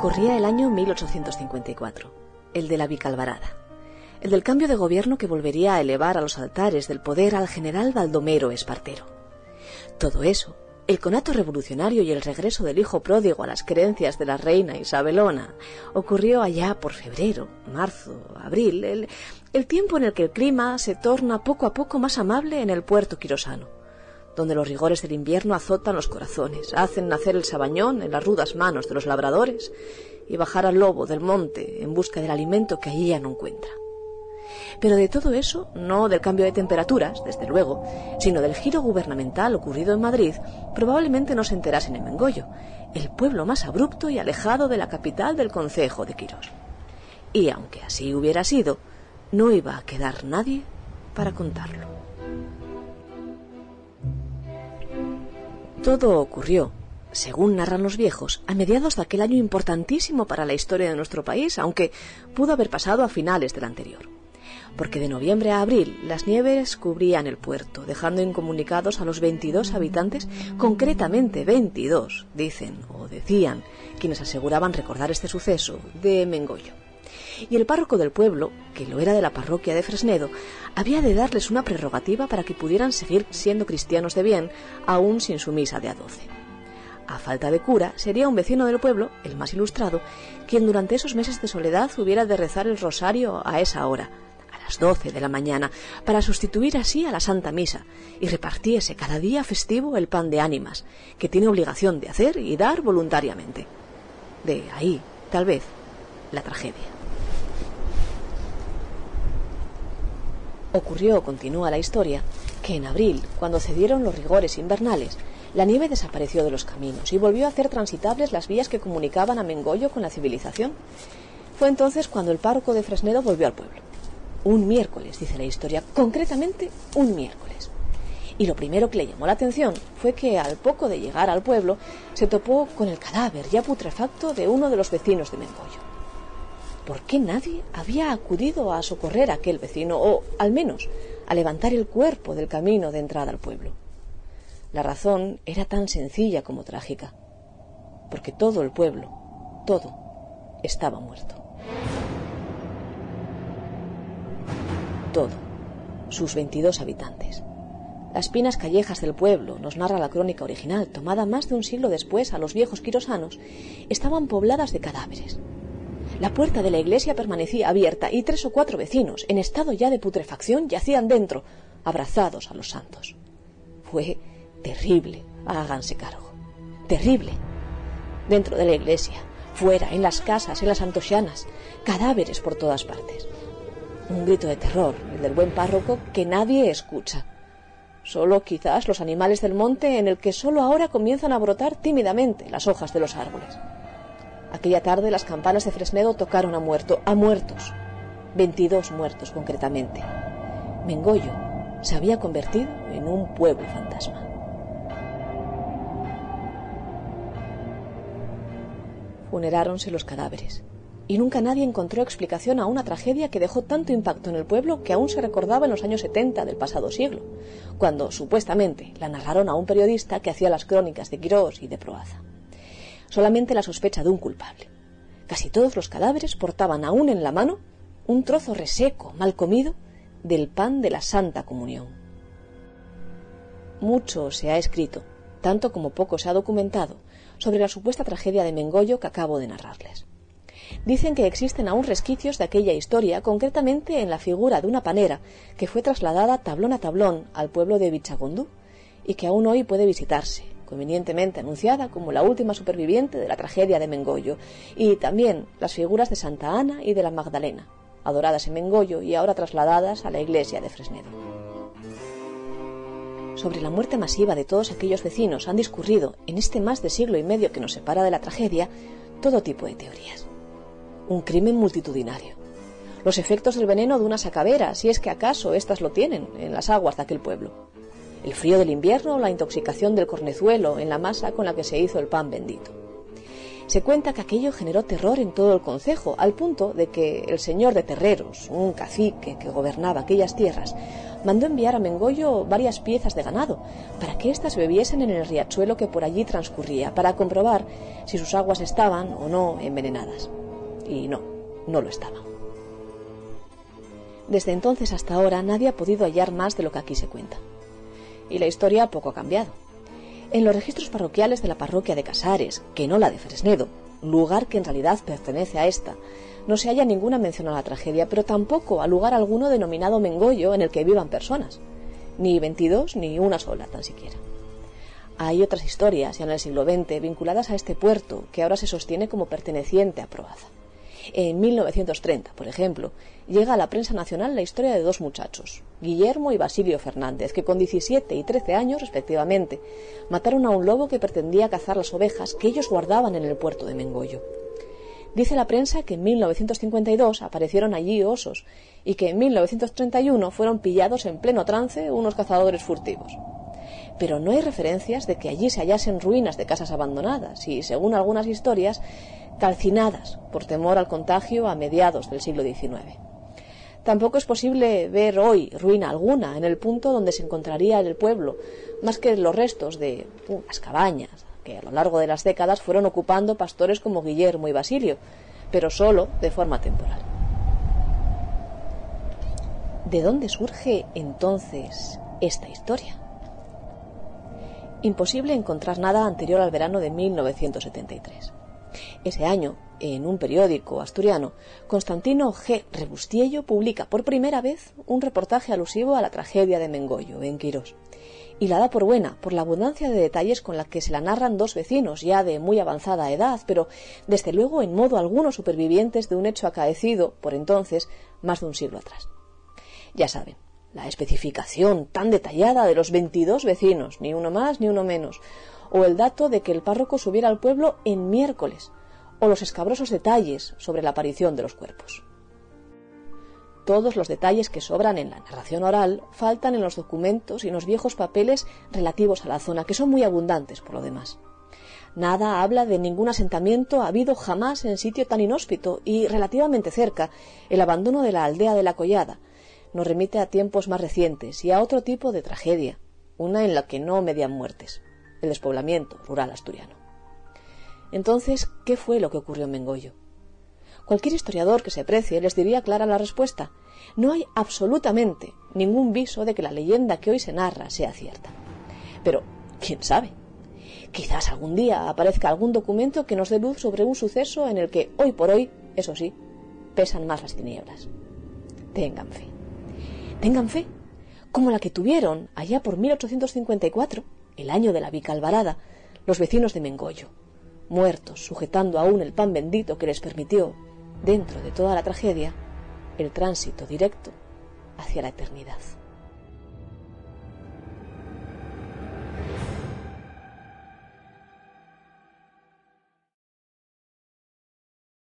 Corría el año 1854, el de la Vicalvarada, el del cambio de gobierno que volvería a elevar a los altares del poder al general Baldomero Espartero. Todo eso, el conato revolucionario y el regreso del hijo pródigo a las creencias de la reina Isabelona, ocurrió allá por febrero, marzo, abril, el, el tiempo en el que el clima se torna poco a poco más amable en el puerto quirosano donde los rigores del invierno azotan los corazones, hacen nacer el sabañón en las rudas manos de los labradores y bajar al lobo del monte en busca del alimento que allí ya no encuentra. Pero de todo eso, no del cambio de temperaturas, desde luego, sino del giro gubernamental ocurrido en Madrid, probablemente no se enterasen en Mengollo, el pueblo más abrupto y alejado de la capital del concejo de Quirós. Y aunque así hubiera sido, no iba a quedar nadie para contarlo. Todo ocurrió, según narran los viejos, a mediados de aquel año importantísimo para la historia de nuestro país, aunque pudo haber pasado a finales del anterior. Porque de noviembre a abril las nieves cubrían el puerto, dejando incomunicados a los 22 habitantes, concretamente 22, dicen o decían quienes aseguraban recordar este suceso, de Mengollo y el párroco del pueblo, que lo era de la parroquia de Fresnedo, había de darles una prerrogativa para que pudieran seguir siendo cristianos de bien, aún sin su misa de a doce. A falta de cura, sería un vecino del pueblo, el más ilustrado, quien durante esos meses de soledad hubiera de rezar el rosario a esa hora, a las doce de la mañana, para sustituir así a la Santa Misa, y repartiese cada día festivo el pan de ánimas, que tiene obligación de hacer y dar voluntariamente. De ahí, tal vez, la tragedia. Ocurrió, continúa la historia, que en abril, cuando cedieron los rigores invernales, la nieve desapareció de los caminos y volvió a hacer transitables las vías que comunicaban a Mengollo con la civilización. Fue entonces cuando el párroco de Fresnedo volvió al pueblo. Un miércoles, dice la historia, concretamente un miércoles. Y lo primero que le llamó la atención fue que al poco de llegar al pueblo se topó con el cadáver ya putrefacto de uno de los vecinos de Mengollo. ¿Por qué nadie había acudido a socorrer a aquel vecino o, al menos, a levantar el cuerpo del camino de entrada al pueblo? La razón era tan sencilla como trágica, porque todo el pueblo, todo, estaba muerto. Todo, sus veintidós habitantes. Las pinas callejas del pueblo, nos narra la crónica original, tomada más de un siglo después a los viejos quirosanos, estaban pobladas de cadáveres, la puerta de la iglesia permanecía abierta y tres o cuatro vecinos, en estado ya de putrefacción, yacían dentro, abrazados a los santos. Fue terrible, háganse cargo. Terrible. Dentro de la iglesia, fuera, en las casas, en las antosianas, cadáveres por todas partes. Un grito de terror, el del buen párroco, que nadie escucha. Solo quizás los animales del monte en el que solo ahora comienzan a brotar tímidamente las hojas de los árboles. Aquella tarde las campanas de Fresnedo tocaron a muerto, a muertos. 22 muertos concretamente. Mengollo se había convertido en un pueblo fantasma. Funeráronse los cadáveres y nunca nadie encontró explicación a una tragedia que dejó tanto impacto en el pueblo que aún se recordaba en los años 70 del pasado siglo, cuando supuestamente la narraron a un periodista que hacía las crónicas de Quirós y de Proaza solamente la sospecha de un culpable. Casi todos los cadáveres portaban aún en la mano un trozo reseco, mal comido, del pan de la Santa Comunión. Mucho se ha escrito, tanto como poco se ha documentado, sobre la supuesta tragedia de Mengollo que acabo de narrarles. Dicen que existen aún resquicios de aquella historia, concretamente en la figura de una panera que fue trasladada tablón a tablón al pueblo de Bichagondú y que aún hoy puede visitarse, convenientemente anunciada como la última superviviente de la tragedia de Mengollo, y también las figuras de Santa Ana y de la Magdalena, adoradas en Mengollo y ahora trasladadas a la iglesia de Fresnedo. Sobre la muerte masiva de todos aquellos vecinos han discurrido, en este más de siglo y medio que nos separa de la tragedia, todo tipo de teorías. Un crimen multitudinario. Los efectos del veneno de una sacavera, si es que acaso éstas lo tienen, en las aguas de aquel pueblo el frío del invierno o la intoxicación del cornezuelo en la masa con la que se hizo el pan bendito. Se cuenta que aquello generó terror en todo el concejo, al punto de que el señor de Terreros, un cacique que gobernaba aquellas tierras, mandó enviar a Mengoyo varias piezas de ganado para que éstas bebiesen en el riachuelo que por allí transcurría, para comprobar si sus aguas estaban o no envenenadas. Y no, no lo estaban. Desde entonces hasta ahora nadie ha podido hallar más de lo que aquí se cuenta. Y la historia poco ha cambiado. En los registros parroquiales de la parroquia de Casares, que no la de Fresnedo, lugar que en realidad pertenece a esta, no se halla ninguna mención a la tragedia, pero tampoco a lugar alguno denominado Mengollo en el que vivan personas, ni 22 ni una sola tan siquiera. Hay otras historias, ya en el siglo XX, vinculadas a este puerto, que ahora se sostiene como perteneciente a Proaza. En 1930, por ejemplo, llega a la prensa nacional la historia de dos muchachos, Guillermo y Basilio Fernández, que con 17 y 13 años, respectivamente, mataron a un lobo que pretendía cazar las ovejas que ellos guardaban en el puerto de Mengollo. Dice la prensa que en 1952 aparecieron allí osos y que en 1931 fueron pillados en pleno trance unos cazadores furtivos. Pero no hay referencias de que allí se hallasen ruinas de casas abandonadas y, según algunas historias, calcinadas por temor al contagio a mediados del siglo XIX. Tampoco es posible ver hoy ruina alguna en el punto donde se encontraría el pueblo, más que los restos de unas cabañas que a lo largo de las décadas fueron ocupando pastores como Guillermo y Basilio, pero solo de forma temporal. ¿De dónde surge entonces esta historia? Imposible encontrar nada anterior al verano de 1973. Ese año, en un periódico asturiano, Constantino G. Rebustiello publica por primera vez un reportaje alusivo a la tragedia de Mengollo, en Quirós. Y la da por buena, por la abundancia de detalles con la que se la narran dos vecinos, ya de muy avanzada edad, pero desde luego en modo algunos supervivientes de un hecho acaecido, por entonces, más de un siglo atrás. Ya saben, la especificación tan detallada de los 22 vecinos, ni uno más ni uno menos, o el dato de que el párroco subiera al pueblo en miércoles, o los escabrosos detalles sobre la aparición de los cuerpos. Todos los detalles que sobran en la narración oral faltan en los documentos y en los viejos papeles relativos a la zona, que son muy abundantes por lo demás. Nada habla de ningún asentamiento habido jamás en sitio tan inhóspito y relativamente cerca, el abandono de la aldea de la Collada. Nos remite a tiempos más recientes y a otro tipo de tragedia, una en la que no median muertes el despoblamiento rural asturiano. Entonces, ¿qué fue lo que ocurrió en Mengollo? Cualquier historiador que se precie les diría clara la respuesta. No hay absolutamente ningún viso de que la leyenda que hoy se narra sea cierta. Pero, ¿quién sabe? Quizás algún día aparezca algún documento que nos dé luz sobre un suceso en el que, hoy por hoy, eso sí, pesan más las tinieblas. Tengan fe. Tengan fe, como la que tuvieron allá por 1854 el año de la Vicalvarada, los vecinos de Mengollo, muertos sujetando aún el pan bendito que les permitió, dentro de toda la tragedia, el tránsito directo hacia la eternidad.